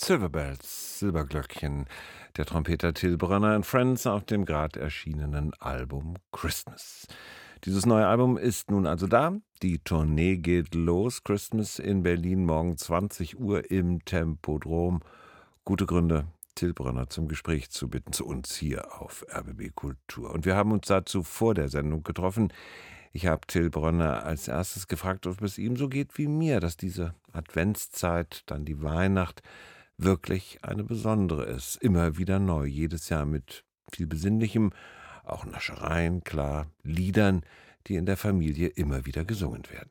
Silverbells, Silberglöckchen, der Trompeter Till Brönner and Friends auf dem gerade erschienenen Album Christmas. Dieses neue Album ist nun also da. Die Tournee geht los. Christmas in Berlin morgen 20 Uhr im Tempodrom. Gute Gründe, Till Brönner zum Gespräch zu bitten, zu uns hier auf RBB Kultur. Und wir haben uns dazu vor der Sendung getroffen. Ich habe Till Brönner als erstes gefragt, ob es ihm so geht wie mir, dass diese Adventszeit, dann die Weihnacht, wirklich eine besondere ist. Immer wieder neu, jedes Jahr mit viel Besinnlichem, auch Naschereien, klar, Liedern, die in der Familie immer wieder gesungen werden.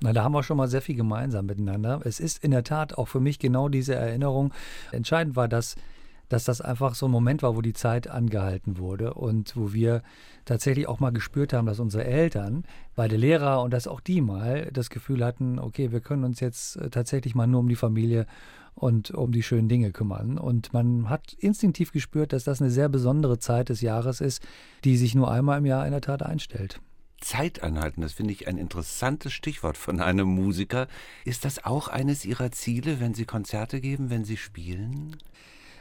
Na, da haben wir schon mal sehr viel gemeinsam miteinander. Es ist in der Tat auch für mich genau diese Erinnerung. Entscheidend war, dass, dass das einfach so ein Moment war, wo die Zeit angehalten wurde und wo wir tatsächlich auch mal gespürt haben, dass unsere Eltern, beide Lehrer und dass auch die mal das Gefühl hatten, okay, wir können uns jetzt äh, tatsächlich mal nur um die Familie und um die schönen Dinge kümmern. Und man hat instinktiv gespürt, dass das eine sehr besondere Zeit des Jahres ist, die sich nur einmal im Jahr in der Tat einstellt. Zeit anhalten, das finde ich ein interessantes Stichwort von einem Musiker. Ist das auch eines Ihrer Ziele, wenn Sie Konzerte geben, wenn Sie spielen?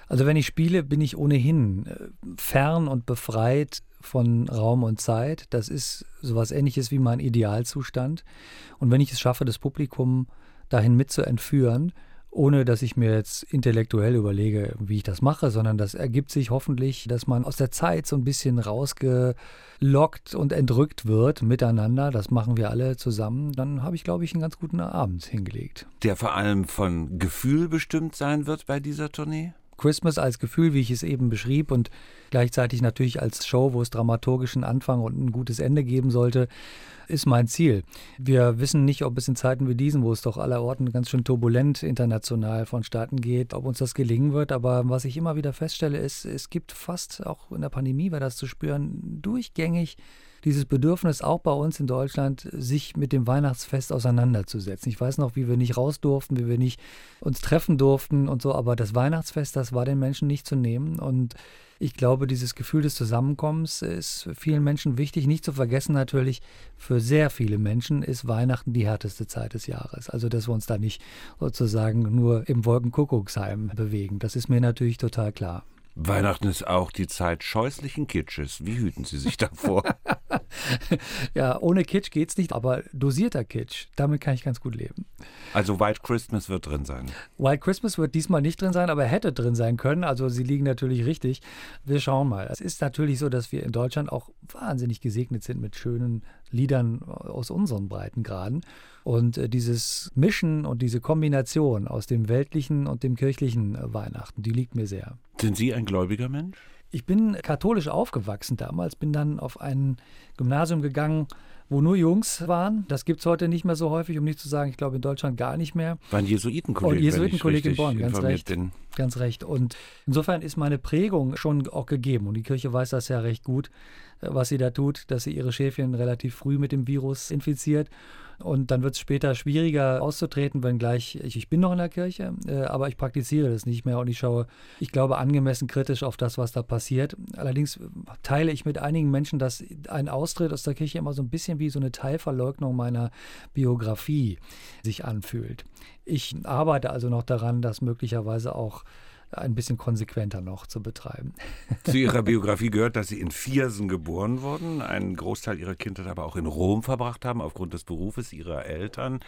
Also wenn ich spiele, bin ich ohnehin äh, fern und befreit von Raum und Zeit. Das ist sowas ähnliches wie mein Idealzustand. Und wenn ich es schaffe, das Publikum dahin mit zu entführen, ohne dass ich mir jetzt intellektuell überlege, wie ich das mache, sondern das ergibt sich hoffentlich, dass man aus der Zeit so ein bisschen rausgelockt und entrückt wird miteinander. Das machen wir alle zusammen. Dann habe ich, glaube ich, einen ganz guten Abend hingelegt. Der vor allem von Gefühl bestimmt sein wird bei dieser Tournee? Christmas als Gefühl, wie ich es eben beschrieb, und gleichzeitig natürlich als Show, wo es dramaturgischen Anfang und ein gutes Ende geben sollte, ist mein Ziel. Wir wissen nicht, ob es in Zeiten wie diesen, wo es doch allerorten ganz schön turbulent international vonstatten geht, ob uns das gelingen wird. Aber was ich immer wieder feststelle, ist, es gibt fast, auch in der Pandemie war das zu spüren, durchgängig dieses Bedürfnis auch bei uns in Deutschland, sich mit dem Weihnachtsfest auseinanderzusetzen. Ich weiß noch, wie wir nicht raus durften, wie wir nicht uns treffen durften und so, aber das Weihnachtsfest, das war den Menschen nicht zu nehmen und ich glaube, dieses Gefühl des Zusammenkommens ist vielen Menschen wichtig. Nicht zu vergessen natürlich, für sehr viele Menschen ist Weihnachten die härteste Zeit des Jahres. Also, dass wir uns da nicht sozusagen nur im Wolkenkuckucksheim bewegen. Das ist mir natürlich total klar. Weihnachten ist auch die Zeit scheußlichen Kitsches. Wie hüten Sie sich davor? ja, ohne Kitsch geht's nicht, aber dosierter Kitsch, damit kann ich ganz gut leben. Also White Christmas wird drin sein. White Christmas wird diesmal nicht drin sein, aber hätte drin sein können. Also sie liegen natürlich richtig. Wir schauen mal. Es ist natürlich so, dass wir in Deutschland auch wahnsinnig gesegnet sind mit schönen Liedern aus unseren Breitengraden. Und äh, dieses Mischen und diese Kombination aus dem weltlichen und dem kirchlichen äh, Weihnachten, die liegt mir sehr. Sind Sie ein gläubiger Mensch? Ich bin katholisch aufgewachsen damals, bin dann auf ein Gymnasium gegangen, wo nur Jungs waren. Das gibt es heute nicht mehr so häufig, um nicht zu sagen, ich glaube in Deutschland gar nicht mehr. War ein Jesuitenkolleg. Und Jesuitenkolleg in Bonn, ganz recht. Bin. Ganz recht. Und insofern ist meine Prägung schon auch gegeben. Und die Kirche weiß das ja recht gut, äh, was sie da tut, dass sie ihre Schäfchen relativ früh mit dem Virus infiziert. Und dann wird es später schwieriger auszutreten, wenngleich ich, ich bin noch in der Kirche, äh, aber ich praktiziere das nicht mehr und ich schaue, ich glaube, angemessen kritisch auf das, was da passiert. Allerdings teile ich mit einigen Menschen, dass ein Austritt aus der Kirche immer so ein bisschen wie so eine Teilverleugnung meiner Biografie sich anfühlt. Ich arbeite also noch daran, das möglicherweise auch ein bisschen konsequenter noch zu betreiben. Zu Ihrer Biografie gehört, dass Sie in Viersen geboren wurden, einen Großteil Ihrer Kindheit aber auch in Rom verbracht haben, aufgrund des Berufes Ihrer Eltern.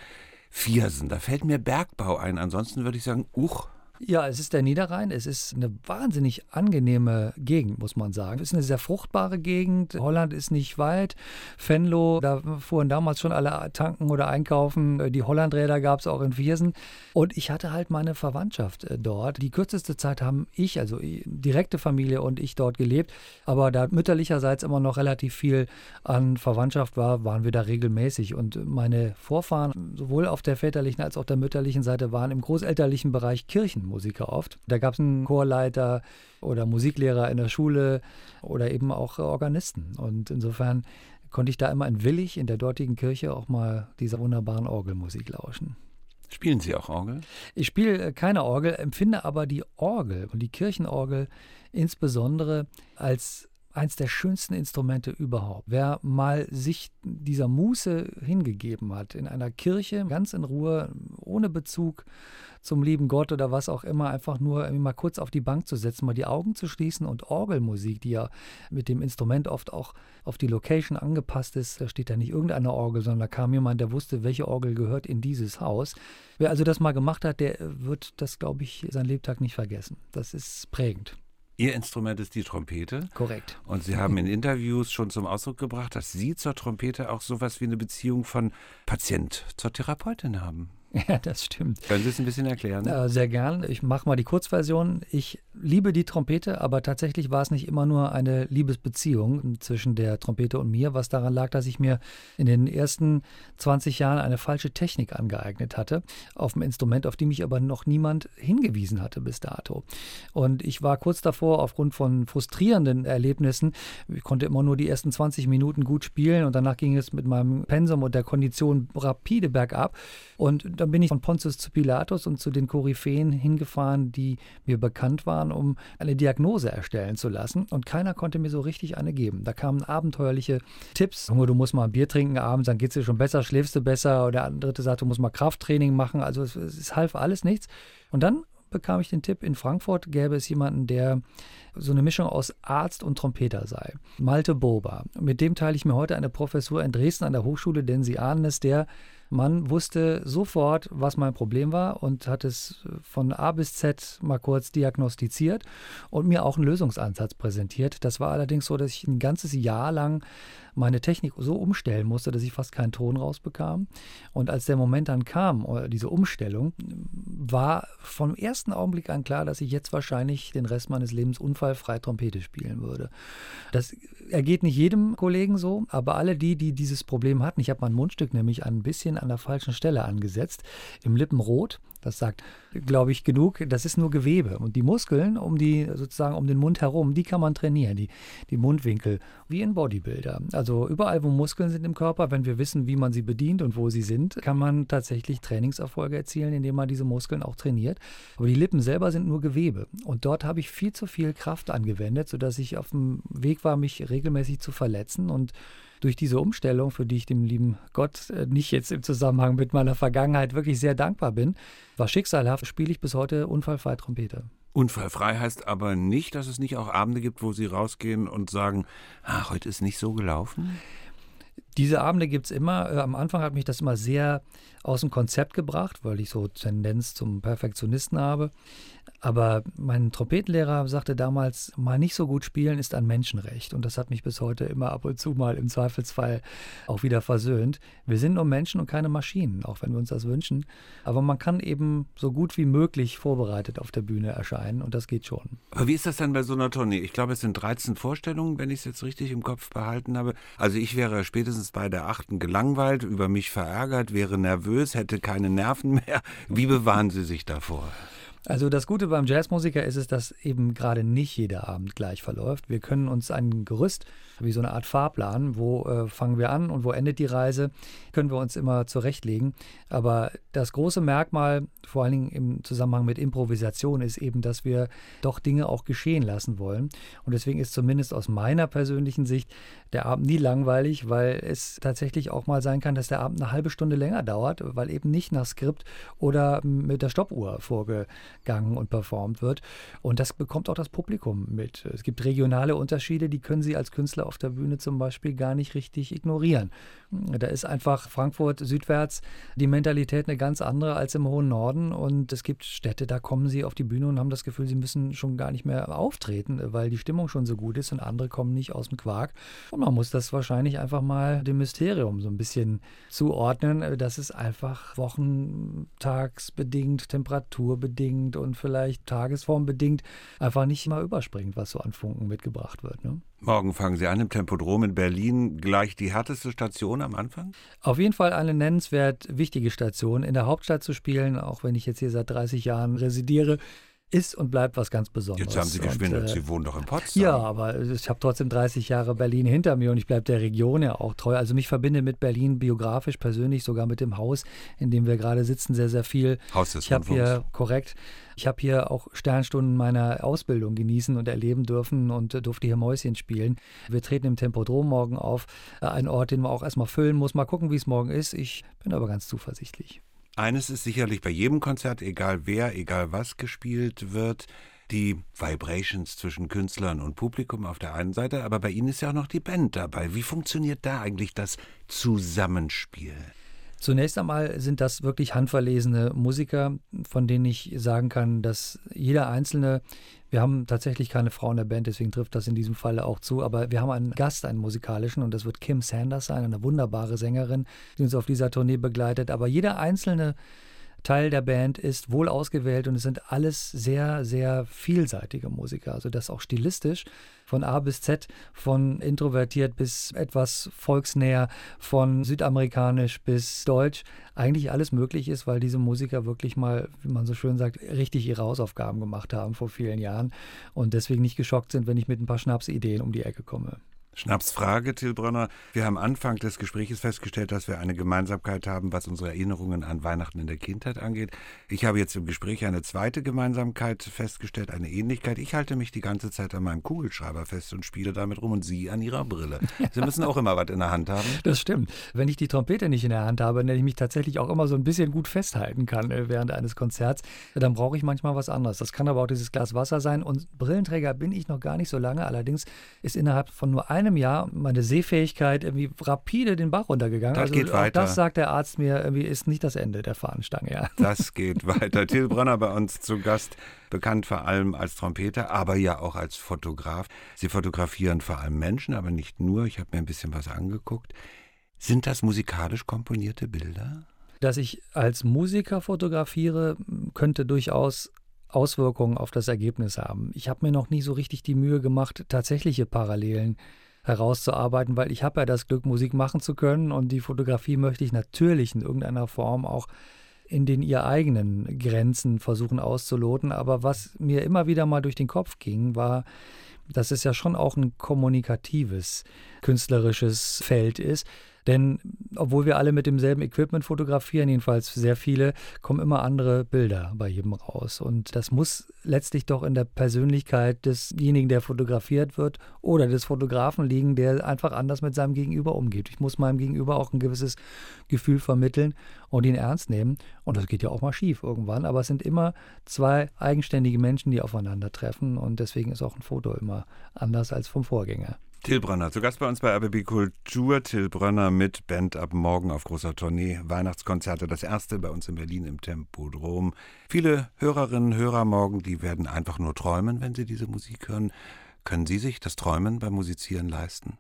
Viersen, da fällt mir Bergbau ein. Ansonsten würde ich sagen, uch, ja, es ist der Niederrhein. Es ist eine wahnsinnig angenehme Gegend, muss man sagen. Es ist eine sehr fruchtbare Gegend. Holland ist nicht weit. Venlo, da fuhren damals schon alle tanken oder einkaufen. Die Hollandräder gab es auch in Viersen. Und ich hatte halt meine Verwandtschaft äh, dort. Die kürzeste Zeit haben ich, also direkte Familie und ich dort gelebt. Aber da mütterlicherseits immer noch relativ viel an Verwandtschaft war, waren wir da regelmäßig. Und meine Vorfahren, sowohl auf der väterlichen als auch der mütterlichen Seite, waren im großelterlichen Bereich Kirchen. Musiker oft. Da gab es einen Chorleiter oder Musiklehrer in der Schule oder eben auch Organisten. Und insofern konnte ich da immer in Willig in der dortigen Kirche auch mal dieser wunderbaren Orgelmusik lauschen. Spielen Sie auch Orgel? Ich spiele äh, keine Orgel, empfinde aber die Orgel und die Kirchenorgel insbesondere als eins der schönsten Instrumente überhaupt. Wer mal sich dieser Muße hingegeben hat, in einer Kirche, ganz in Ruhe, ohne Bezug zum lieben Gott oder was auch immer, einfach nur mal kurz auf die Bank zu setzen, mal die Augen zu schließen und Orgelmusik, die ja mit dem Instrument oft auch auf die Location angepasst ist, da steht da nicht irgendeine Orgel, sondern da kam jemand, der wusste, welche Orgel gehört in dieses Haus. Wer also das mal gemacht hat, der wird das, glaube ich, sein Lebtag nicht vergessen. Das ist prägend. Ihr Instrument ist die Trompete. Korrekt. Und Sie haben in Interviews schon zum Ausdruck gebracht, dass Sie zur Trompete auch sowas wie eine Beziehung von Patient zur Therapeutin haben. Ja, das stimmt. Können Sie es ein bisschen erklären? Äh, sehr gern. Ich mache mal die Kurzversion. Ich liebe die Trompete, aber tatsächlich war es nicht immer nur eine Liebesbeziehung zwischen der Trompete und mir, was daran lag, dass ich mir in den ersten 20 Jahren eine falsche Technik angeeignet hatte auf dem Instrument, auf die mich aber noch niemand hingewiesen hatte bis dato. Und ich war kurz davor, aufgrund von frustrierenden Erlebnissen, ich konnte immer nur die ersten 20 Minuten gut spielen und danach ging es mit meinem Pensum und der Kondition rapide bergab. Und dann bin ich von Pontius zu Pilatus und zu den Koryphäen hingefahren, die mir bekannt waren, um eine Diagnose erstellen zu lassen. Und keiner konnte mir so richtig eine geben. Da kamen abenteuerliche Tipps. Du musst mal ein Bier trinken abends, dann geht es dir schon besser, schläfst du besser. Oder der andere sagt, du musst mal Krafttraining machen. Also es, es half alles nichts. Und dann bekam ich den Tipp, in Frankfurt gäbe es jemanden, der so eine Mischung aus Arzt und Trompeter sei. Malte Boba. Mit dem teile ich mir heute eine Professur in Dresden an der Hochschule, denn Sie ahnen es, der Mann wusste sofort, was mein Problem war und hat es von A bis Z mal kurz diagnostiziert und mir auch einen Lösungsansatz präsentiert. Das war allerdings so, dass ich ein ganzes Jahr lang meine Technik so umstellen musste, dass ich fast keinen Ton rausbekam. Und als der Moment dann kam, diese Umstellung, war vom ersten Augenblick an klar, dass ich jetzt wahrscheinlich den Rest meines Lebens unfallfrei Trompete spielen würde. Das ergeht nicht jedem Kollegen so, aber alle die, die dieses Problem hatten, ich habe mein Mundstück nämlich ein bisschen an der falschen Stelle angesetzt, im Lippenrot. Das sagt, glaube ich, genug. Das ist nur Gewebe. Und die Muskeln um die, sozusagen um den Mund herum, die kann man trainieren, die, die Mundwinkel, wie in Bodybuilder. Also überall, wo Muskeln sind im Körper, wenn wir wissen, wie man sie bedient und wo sie sind, kann man tatsächlich Trainingserfolge erzielen, indem man diese Muskeln auch trainiert. Aber die Lippen selber sind nur Gewebe. Und dort habe ich viel zu viel Kraft angewendet, sodass ich auf dem Weg war, mich regelmäßig zu verletzen und durch diese Umstellung, für die ich dem lieben Gott äh, nicht jetzt im Zusammenhang mit meiner Vergangenheit wirklich sehr dankbar bin, war schicksalhaft, spiele ich bis heute unfallfrei Trompete. Unfallfrei heißt aber nicht, dass es nicht auch Abende gibt, wo Sie rausgehen und sagen, ach, heute ist nicht so gelaufen? Diese Abende gibt es immer. Äh, am Anfang hat mich das immer sehr aus dem Konzept gebracht, weil ich so Tendenz zum Perfektionisten habe. Aber mein Trompetenlehrer sagte damals, mal nicht so gut spielen ist ein Menschenrecht. Und das hat mich bis heute immer ab und zu mal im Zweifelsfall auch wieder versöhnt. Wir sind nur Menschen und keine Maschinen, auch wenn wir uns das wünschen. Aber man kann eben so gut wie möglich vorbereitet auf der Bühne erscheinen und das geht schon. Aber wie ist das denn bei so einer Tournee? Ich glaube, es sind 13 Vorstellungen, wenn ich es jetzt richtig im Kopf behalten habe. Also ich wäre spätestens bei der achten gelangweilt, über mich verärgert, wäre nervös, hätte keine Nerven mehr. Wie bewahren Sie sich davor? Also das Gute beim Jazzmusiker ist es, dass eben gerade nicht jeder Abend gleich verläuft. Wir können uns ein Gerüst wie so eine Art Fahrplan, wo äh, fangen wir an und wo endet die Reise, können wir uns immer zurechtlegen. Aber das große Merkmal, vor allen Dingen im Zusammenhang mit Improvisation, ist eben, dass wir doch Dinge auch geschehen lassen wollen. Und deswegen ist zumindest aus meiner persönlichen Sicht der Abend nie langweilig, weil es tatsächlich auch mal sein kann, dass der Abend eine halbe Stunde länger dauert, weil eben nicht nach Skript oder mit der Stoppuhr vorgegangen und performt wird. Und das bekommt auch das Publikum mit. Es gibt regionale Unterschiede, die können Sie als Künstler auf der Bühne zum Beispiel gar nicht richtig ignorieren. Da ist einfach Frankfurt südwärts die Mentalität eine ganz andere als im hohen Norden. Und es gibt Städte, da kommen sie auf die Bühne und haben das Gefühl, sie müssen schon gar nicht mehr auftreten, weil die Stimmung schon so gut ist und andere kommen nicht aus dem Quark. Und man muss das wahrscheinlich einfach mal dem Mysterium so ein bisschen zuordnen, dass es einfach wochentagsbedingt, temperaturbedingt und vielleicht tagesformbedingt einfach nicht mal überspringt, was so an Funken mitgebracht wird. Ne? Morgen fangen Sie an im Tempodrom in Berlin. Gleich die härteste Station am Anfang? Auf jeden Fall eine nennenswert wichtige Station. In der Hauptstadt zu spielen, auch wenn ich jetzt hier seit 30 Jahren residiere, ist und bleibt was ganz Besonderes. Jetzt haben Sie geschwindelt, und, äh, Sie wohnen doch in Potsdam. Ja, aber ich habe trotzdem 30 Jahre Berlin hinter mir und ich bleibe der Region ja auch treu. Also mich verbinde mit Berlin biografisch, persönlich, sogar mit dem Haus, in dem wir gerade sitzen, sehr, sehr viel. Haus des Ich habe hier, korrekt, ich habe hier auch Sternstunden meiner Ausbildung genießen und erleben dürfen und äh, durfte hier Mäuschen spielen. Wir treten im Tempodrom morgen auf, äh, ein Ort, den man auch erstmal füllen muss. Mal gucken, wie es morgen ist. Ich bin aber ganz zuversichtlich. Eines ist sicherlich bei jedem Konzert, egal wer, egal was gespielt wird, die Vibrations zwischen Künstlern und Publikum auf der einen Seite, aber bei Ihnen ist ja auch noch die Band dabei. Wie funktioniert da eigentlich das Zusammenspiel? Zunächst einmal sind das wirklich handverlesene Musiker, von denen ich sagen kann, dass jeder einzelne, wir haben tatsächlich keine Frau in der Band, deswegen trifft das in diesem Falle auch zu, aber wir haben einen Gast, einen musikalischen, und das wird Kim Sanders sein, eine wunderbare Sängerin, die uns auf dieser Tournee begleitet. Aber jeder einzelne Teil der Band ist wohl ausgewählt und es sind alles sehr, sehr vielseitige Musiker. Also das auch stilistisch von A bis Z, von introvertiert bis etwas volksnäher, von südamerikanisch bis deutsch, eigentlich alles möglich ist, weil diese Musiker wirklich mal, wie man so schön sagt, richtig ihre Hausaufgaben gemacht haben vor vielen Jahren und deswegen nicht geschockt sind, wenn ich mit ein paar Schnapsideen um die Ecke komme. Schnapsfrage, Tilbronner. Wir haben Anfang des Gesprächs festgestellt, dass wir eine Gemeinsamkeit haben, was unsere Erinnerungen an Weihnachten in der Kindheit angeht. Ich habe jetzt im Gespräch eine zweite Gemeinsamkeit festgestellt, eine Ähnlichkeit. Ich halte mich die ganze Zeit an meinem Kugelschreiber fest und spiele damit rum und Sie an Ihrer Brille. Sie müssen auch immer was in der Hand haben. Das stimmt. Wenn ich die Trompete nicht in der Hand habe, der ich mich tatsächlich auch immer so ein bisschen gut festhalten kann äh, während eines Konzerts, dann brauche ich manchmal was anderes. Das kann aber auch dieses Glas Wasser sein. Und Brillenträger bin ich noch gar nicht so lange. Allerdings ist innerhalb von nur einem Jahr meine Sehfähigkeit irgendwie rapide den Bach runtergegangen. Das also geht weiter. Das sagt der Arzt mir, irgendwie ist nicht das Ende der Fahnenstange. Ja. Das geht weiter. Till Bronner bei uns zu Gast, bekannt vor allem als Trompeter, aber ja auch als Fotograf. Sie fotografieren vor allem Menschen, aber nicht nur. Ich habe mir ein bisschen was angeguckt. Sind das musikalisch komponierte Bilder? Dass ich als Musiker fotografiere, könnte durchaus Auswirkungen auf das Ergebnis haben. Ich habe mir noch nie so richtig die Mühe gemacht, tatsächliche Parallelen herauszuarbeiten, weil ich habe ja das Glück, Musik machen zu können und die Fotografie möchte ich natürlich in irgendeiner Form auch in den ihr eigenen Grenzen versuchen auszuloten. Aber was mir immer wieder mal durch den Kopf ging, war, dass es ja schon auch ein kommunikatives, künstlerisches Feld ist. Denn obwohl wir alle mit demselben Equipment fotografieren, jedenfalls sehr viele, kommen immer andere Bilder bei jedem raus. Und das muss letztlich doch in der Persönlichkeit desjenigen, der fotografiert wird, oder des Fotografen liegen, der einfach anders mit seinem Gegenüber umgeht. Ich muss meinem Gegenüber auch ein gewisses Gefühl vermitteln und ihn ernst nehmen. Und das geht ja auch mal schief irgendwann. Aber es sind immer zwei eigenständige Menschen, die aufeinandertreffen. Und deswegen ist auch ein Foto immer anders als vom Vorgänger. Till Brönner, zu Gast bei uns bei RBB Kultur. Till Brönner mit Band ab morgen auf großer Tournee. Weihnachtskonzerte, das erste bei uns in Berlin im Tempodrom. Viele Hörerinnen Hörer morgen, die werden einfach nur träumen, wenn sie diese Musik hören. Können Sie sich das Träumen beim Musizieren leisten?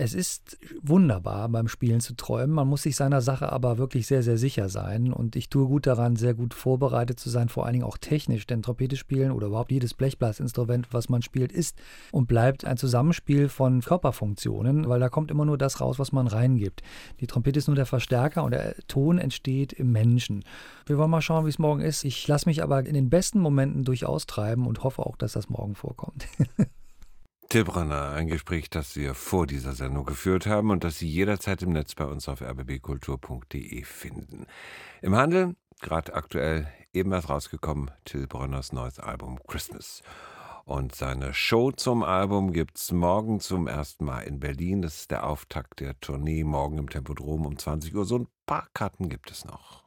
Es ist wunderbar, beim Spielen zu träumen. Man muss sich seiner Sache aber wirklich sehr, sehr sicher sein. Und ich tue gut daran, sehr gut vorbereitet zu sein, vor allen Dingen auch technisch. Denn Trompete spielen oder überhaupt jedes Blechblasinstrument, was man spielt, ist und bleibt ein Zusammenspiel von Körperfunktionen, weil da kommt immer nur das raus, was man reingibt. Die Trompete ist nur der Verstärker und der Ton entsteht im Menschen. Wir wollen mal schauen, wie es morgen ist. Ich lasse mich aber in den besten Momenten durchaus treiben und hoffe auch, dass das morgen vorkommt. Tilbrenner, ein Gespräch, das wir vor dieser Sendung geführt haben und das Sie jederzeit im Netz bei uns auf rbbkultur.de finden. Im Handel, gerade aktuell eben erst rausgekommen, Till Brenners neues Album Christmas. Und seine Show zum Album gibt es morgen zum ersten Mal in Berlin. Das ist der Auftakt der Tournee morgen im Tempodrom um 20 Uhr. So ein paar Karten gibt es noch.